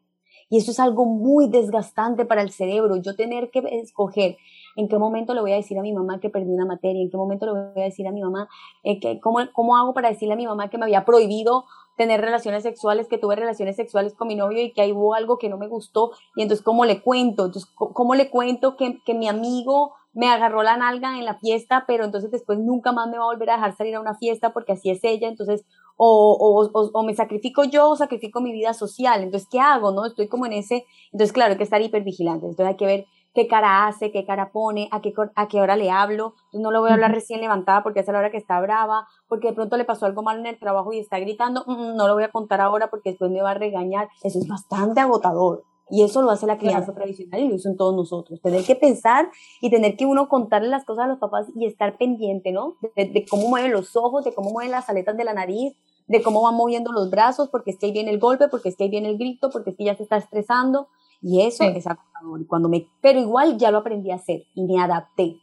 Y eso es algo muy desgastante para el cerebro, yo tener que escoger en qué momento le voy a decir a mi mamá que perdí una materia, en qué momento le voy a decir a mi mamá, eh, que, cómo, cómo hago para decirle a mi mamá que me había prohibido tener relaciones sexuales, que tuve relaciones sexuales con mi novio y que ahí hubo algo que no me gustó, y entonces cómo le cuento, entonces cómo le cuento que, que mi amigo me agarró la nalga en la fiesta, pero entonces después nunca más me va a volver a dejar salir a una fiesta porque así es ella, entonces o, o, o, me sacrifico yo o sacrifico mi vida social, entonces ¿qué hago? no Estoy como en ese, entonces claro, hay que estar hipervigilante, entonces hay que ver qué cara hace, qué cara pone, a qué, a qué hora le hablo, no lo voy a hablar recién levantada porque es a la hora que está brava, porque de pronto le pasó algo mal en el trabajo y está gritando, mm, mm, no lo voy a contar ahora porque después me va a regañar, eso es bastante agotador. Y eso lo hace la crianza tradicional y lo en todos nosotros. Tener que pensar y tener que uno contarle las cosas a los papás y estar pendiente, ¿no? De, cómo mueven los ojos, de cómo mueven las aletas de la nariz, de cómo van moviendo los brazos, porque es que ahí viene el golpe, porque es que ahí viene el grito, porque es que ya se está estresando. Y eso es agotador. Cuando me, pero igual ya lo aprendí a hacer y me adapté.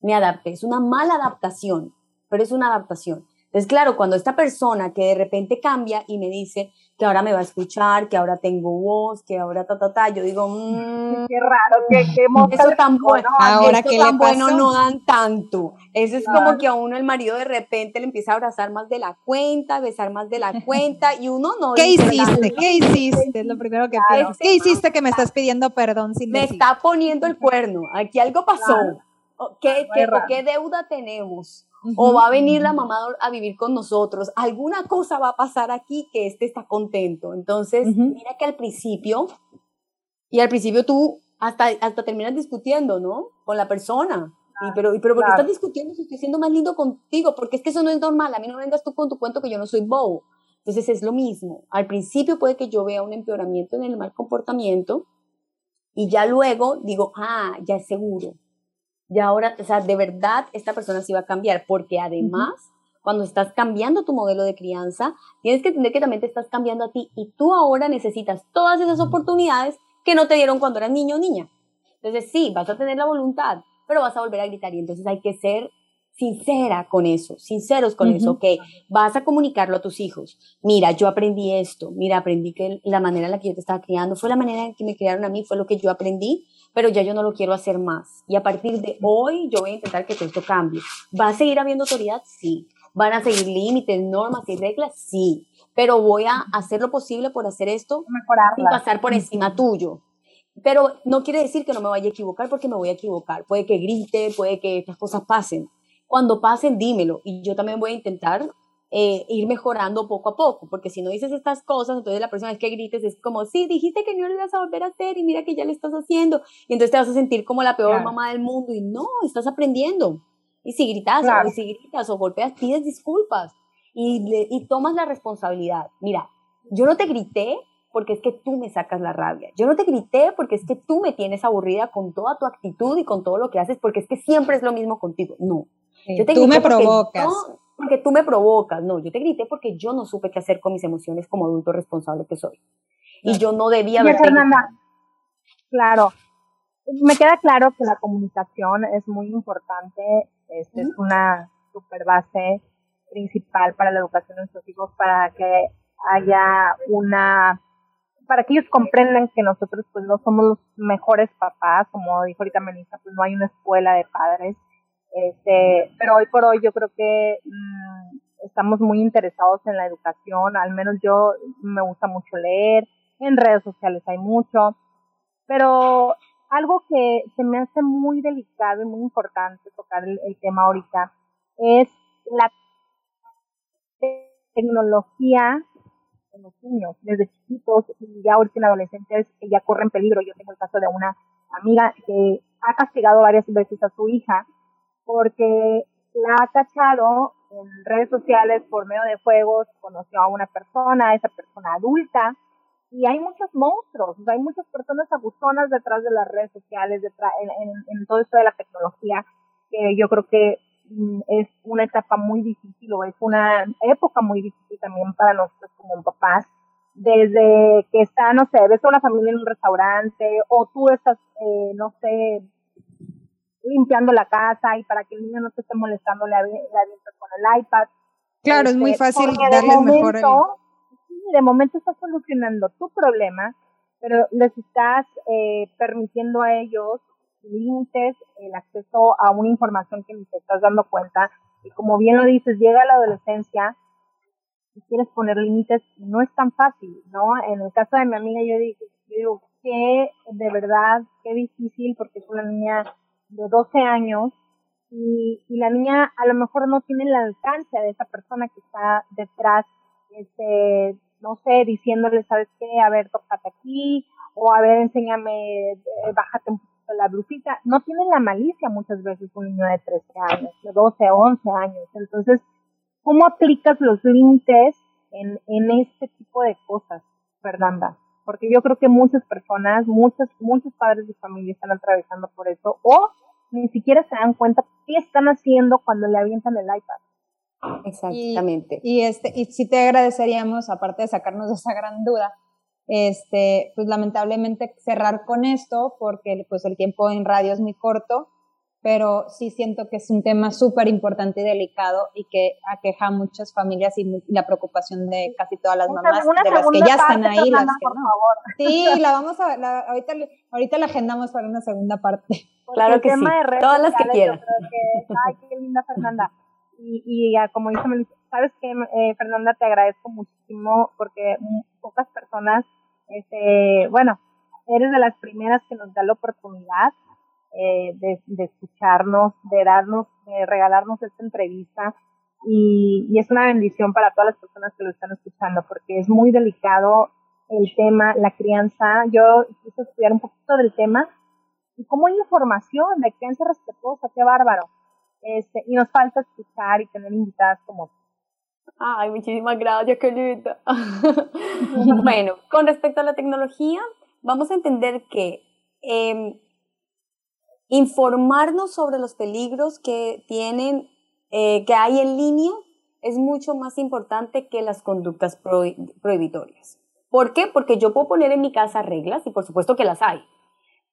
Me adapté. Es una mala adaptación, pero es una adaptación. Entonces, claro, cuando esta persona que de repente cambia y me dice que ahora me va a escuchar, que ahora tengo voz, que ahora ta, ta, ta, yo digo, mmm, qué raro, qué, qué eso tan bueno, ahora que tan le bueno pasó? no dan tanto. Eso es Claro. como que a uno el marido de repente le empieza a abrazar más de la cuenta, besar más de la cuenta y uno no. ¿Qué hiciste? ¿Qué hiciste? Es lo primero que Claro. piensas. ¿Qué hiciste que me estás pidiendo perdón sin Me decir? está poniendo el cuerno, aquí algo pasó. Claro. O, ¿Qué, qué- qué deuda tenemos? O va a venir la mamá a vivir con nosotros. Alguna cosa va a pasar aquí que este está contento. Entonces, mira que al principio, y al principio tú hasta, hasta terminas discutiendo, ¿no? Con la persona. Y, pero, y, pero ¿por qué claro. estás discutiendo si estoy siendo más lindo contigo? Porque es que eso no es normal. A mí no vengas tú con tu cuento que yo no soy bobo. Entonces es lo mismo. Al principio puede que yo vea un empeoramiento en el mal comportamiento y ya luego digo, ah, ya es seguro. Ya ahora, o sea, de verdad esta persona sí va a cambiar, porque además, cuando estás cambiando tu modelo de crianza, tienes que entender que también te estás cambiando a ti y tú ahora necesitas todas esas oportunidades que no te dieron cuando eras niño o niña. Entonces sí, vas a tener la voluntad, pero vas a volver a gritar y entonces hay que ser sincera con eso, sinceros con eso, ok, vas a comunicarlo a tus hijos. Mira, yo aprendí esto, mira, aprendí que la manera en la que yo te estaba criando fue la manera en que me criaron a mí, fue lo que yo aprendí, pero ya yo no lo quiero hacer más. Y a partir de hoy yo voy a intentar que todo esto cambie. ¿Va a seguir habiendo autoridad? Sí. ¿Van a seguir límites, normas y reglas? Sí. Pero voy a hacer lo posible por hacer esto mejorarla. pasar por encima tuyo. Pero no quiere decir que no me vaya a equivocar porque me voy a equivocar. Puede que grite, puede que estas cosas pasen. Cuando pasen, dímelo. Y yo también voy a intentar eh, ir mejorando poco a poco. Porque si no dices estas cosas, entonces la próxima vez que grites es como, sí, dijiste que no lo ibas a volver a hacer y mira que ya lo estás haciendo. Y entonces te vas a sentir como la peor Claro. mamá del mundo. Y no, estás aprendiendo. Y si gritas, Claro. o si gritas o golpeas, pides disculpas. Y, le- y tomas la responsabilidad. Mira, yo no te grité porque es que tú me sacas la rabia. Yo no te grité porque es que tú me tienes aburrida con toda tu actitud y con todo lo que haces, porque es que siempre es lo mismo contigo. No. Yo te Tú grité me provocas. yo- porque tú me provocas. No, yo te grité porque yo no supe qué hacer con mis emociones como adulto responsable que soy. Y yo no debía haber. Fernanda, claro. Me queda claro que la comunicación es muy importante, este, es una super base principal para la educación de nuestros hijos, para que haya una, para que ellos comprendan que nosotros pues no somos los mejores papás, como dijo ahorita Melissa, pues no hay una escuela de padres, este, pero hoy por hoy yo creo que mm, estamos muy interesados en la educación, al menos yo me gusta mucho leer, en redes sociales hay mucho, pero algo que se me hace muy delicado y muy importante tocar el, tema ahorita es la tecnología en los niños, desde chiquitos y ya ahorita en adolescentes ya corren peligro. Yo tengo el caso de una amiga que ha castigado varias veces a su hija porque la ha cachado en redes sociales por medio de juegos, conoció a una persona, esa persona adulta, y hay muchos monstruos, hay muchas personas abusonas detrás de las redes sociales, detrás, en, en, en todo esto de la tecnología, que yo creo que mm, es una etapa muy difícil o es una época muy difícil también para nosotros como papás, desde que está, no sé, ves a una familia en un restaurante o tú estás, eh, no sé, limpiando la casa y para que el niño no te esté molestando le, avi- le avientas con el iPad. Claro, es muy Este, fácil darles mejor el- de momento estás solucionando tu problema, pero les estás eh, permitiendo a ellos límites, el acceso a una información que ni te estás dando cuenta. Y como bien lo dices, llega la adolescencia y quieres poner límites, no es tan fácil, ¿no? En el caso de mi amiga, yo digo, yo digo que de verdad, qué difícil, porque es una niña de 12 años y, y la niña a lo mejor no tiene el alcance de esa persona que está detrás, este, no sé, diciéndole, ¿sabes qué? A ver, tócate aquí, o a ver, enséñame, eh, bájate un poquito la blusita. No tiene la malicia muchas veces un niño de 13 años, de 12, 11 años. Entonces, ¿cómo aplicas los límites en, en este tipo de cosas, Fernanda? Porque yo creo que muchas personas, muchos, muchos padres de familia están atravesando por eso, o ni siquiera se dan cuenta qué están haciendo cuando le avientan el iPad. Exactamente. Y, este, y sí te agradeceríamos, aparte de sacarnos de esa gran duda, este, pues lamentablemente cerrar con esto, porque pues el tiempo en radio es muy corto, pero sí siento que es un tema súper importante y delicado y que aqueja a muchas familias y la preocupación de casi todas las mamás, de las que ya están ahí, las que no. Sí, la vamos a la, ahorita, ahorita la agendamos para una segunda parte. claro que sí, todas las que quieran. ay, qué linda Fernanda. Y, y como dice Melissa, sabes que eh, Fernanda te agradezco muchísimo porque pocas personas, este, bueno, eres de las primeras que nos da la oportunidad eh, de, escucharnos, de darnos, de regalarnos esta entrevista. Y, y, es una bendición para todas las personas que lo están escuchando, porque es muy delicado el tema, la crianza. Yo quise estudiar un poquito del tema y cómo hay información de crianza respetuosa, qué bárbaro. Este, y nos falta escuchar y tener invitadas como Ay, muchísimas gracias, linda. bueno, con respecto a la tecnología, vamos a entender que eh, informarnos sobre los peligros que tienen, eh, que hay en línea, es mucho más importante que las conductas prohibitorias. ¿Por qué? Porque yo puedo poner en mi casa reglas, y por supuesto que las hay,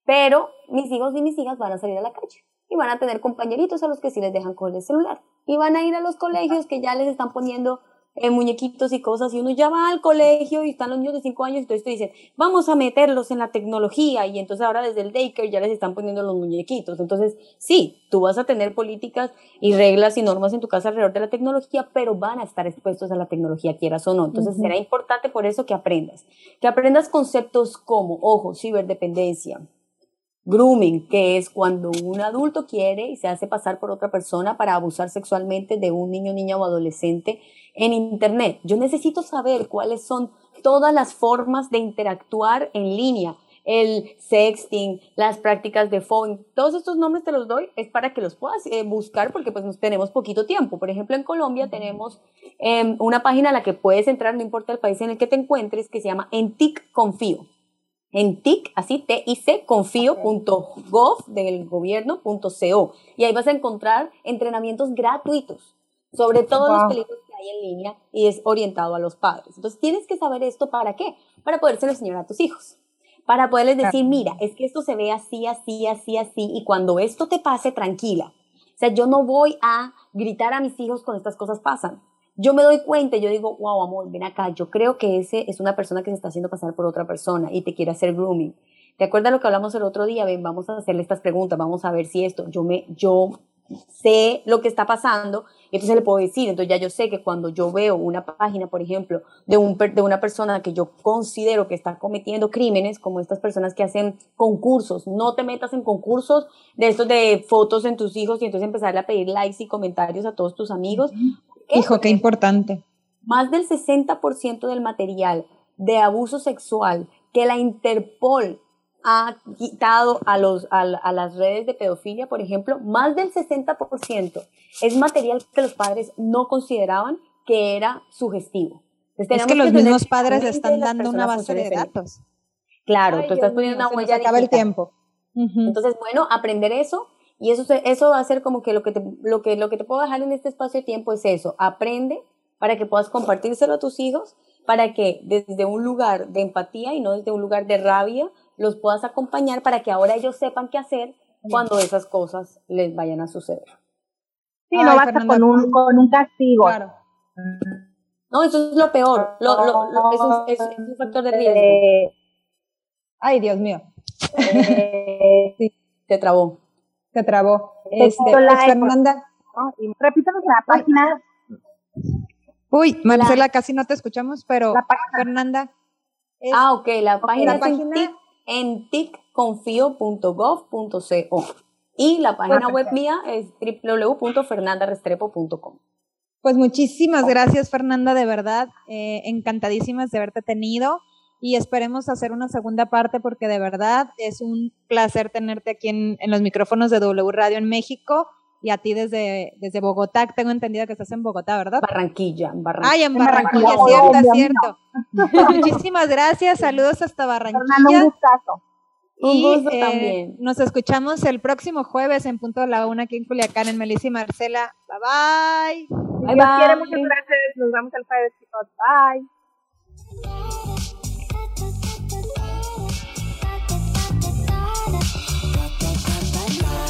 pero mis hijos y mis hijas van a salir a la calle y van a tener compañeritos a los que sí les dejan con el celular y van a ir a los colegios que ya les están poniendo eh, muñequitos y cosas, y uno ya va al colegio y están los niños de 5 años, y entonces te dicen, vamos a meterlos en la tecnología, y entonces ahora desde el daycare ya les están poniendo los muñequitos. Entonces, sí, tú vas a tener políticas y reglas y normas en tu casa alrededor de la tecnología, pero van a estar expuestos a la tecnología, quieras o no. Entonces, será importante por eso que aprendas. Que aprendas conceptos como, ojo, ciberdependencia, Grooming, que es cuando un adulto quiere y se hace pasar por otra persona para abusar sexualmente de un niño, niña o adolescente en Internet. Yo necesito saber cuáles son todas las formas de interactuar en línea. El sexting, las prácticas de phone, todos estos nombres te los doy, es para que los puedas eh, buscar porque pues tenemos poquito tiempo. Por ejemplo, en Colombia tenemos em, una página a la que puedes entrar, no importa el país en el que te encuentres, que se llama Entic Confío en TIC, así, T-I-C, confío.gov del gobierno.co. Y ahí vas a encontrar entrenamientos gratuitos sobre todos los peligros que hay en línea y es orientado a los padres. Entonces tienes que saber esto para qué? Para poderse enseñar a tus hijos. Para poderles decir, mira, es que esto se ve así, así, así, así, y cuando esto te pase, tranquila. O sea, yo no voy a gritar a mis hijos cuando estas cosas pasan yo me doy cuenta y yo digo, wow, amor, ven acá, yo creo que ese es una persona que se está haciendo pasar por otra persona y te quiere hacer grooming. ¿Te acuerdas lo que hablamos el otro día? Ven, vamos a hacerle estas preguntas, vamos a ver si esto, yo me, yo sé lo que está pasando, entonces le puedo decir, entonces ya yo sé que cuando yo veo una página, por ejemplo, de, un, de una persona que yo considero que está cometiendo crímenes, como estas personas que hacen concursos, no te metas en concursos de estos de fotos en tus hijos y entonces empezarle a pedir likes y comentarios a todos tus amigos, Hijo, qué importante. Más del 60% del material de abuso sexual que la Interpol ha quitado a, los, a, las redes de pedofilia, por ejemplo, más del 60% es material que los padres no consideraban que era sugestivo. es que los mismos padres están dando una base de datos. Claro, tú estás poniendo una huella. acaba el tiempo. Entonces, bueno, aprender eso y eso, eso va a ser como que lo que, te, lo, que lo que te puedo dejar en este espacio de tiempo es eso. Aprende para que puedas compartírselo a tus hijos, para que desde un lugar de empatía y no desde un lugar de rabia los puedas acompañar para que ahora ellos sepan qué hacer cuando esas cosas les vayan a suceder. Sí, no basta con un, con un castigo. Claro. No, eso es lo peor. Lo, lo, es, un, un, factor de riesgo. Eh, ay, Dios mío. Eh, sí. Te trabó se trabó. Este, pues, Fernanda. repítanos la página. Uy, Marcela, casi no te escuchamos, pero Fernanda. ah, ok, la página, en ticconfio.gov.co y la página web mía es www.fernandarestrepo.com. Pues muchísimas gracias, Fernanda, de verdad. Eh, encantadísimas de haberte tenido y esperemos hacer una segunda parte porque de verdad es un placer tenerte aquí en, los micrófonos de W Radio en México y a ti desde, desde Bogotá. Tengo entendido que estás en Bogotá, ¿verdad? Barranquilla, Barranquilla. Ay, en Barranquilla, cierto, es cierto. Muchísimas gracias, saludos hasta Barranquilla. un gustazo. Un gusto eh, también. Nos escuchamos el próximo jueves en punto de la una aquí en Culiacán, en Melissa y Marcela. Bye bye. Bye, bye. muchas gracias. Nos vemos el jueves, chicos. Bye.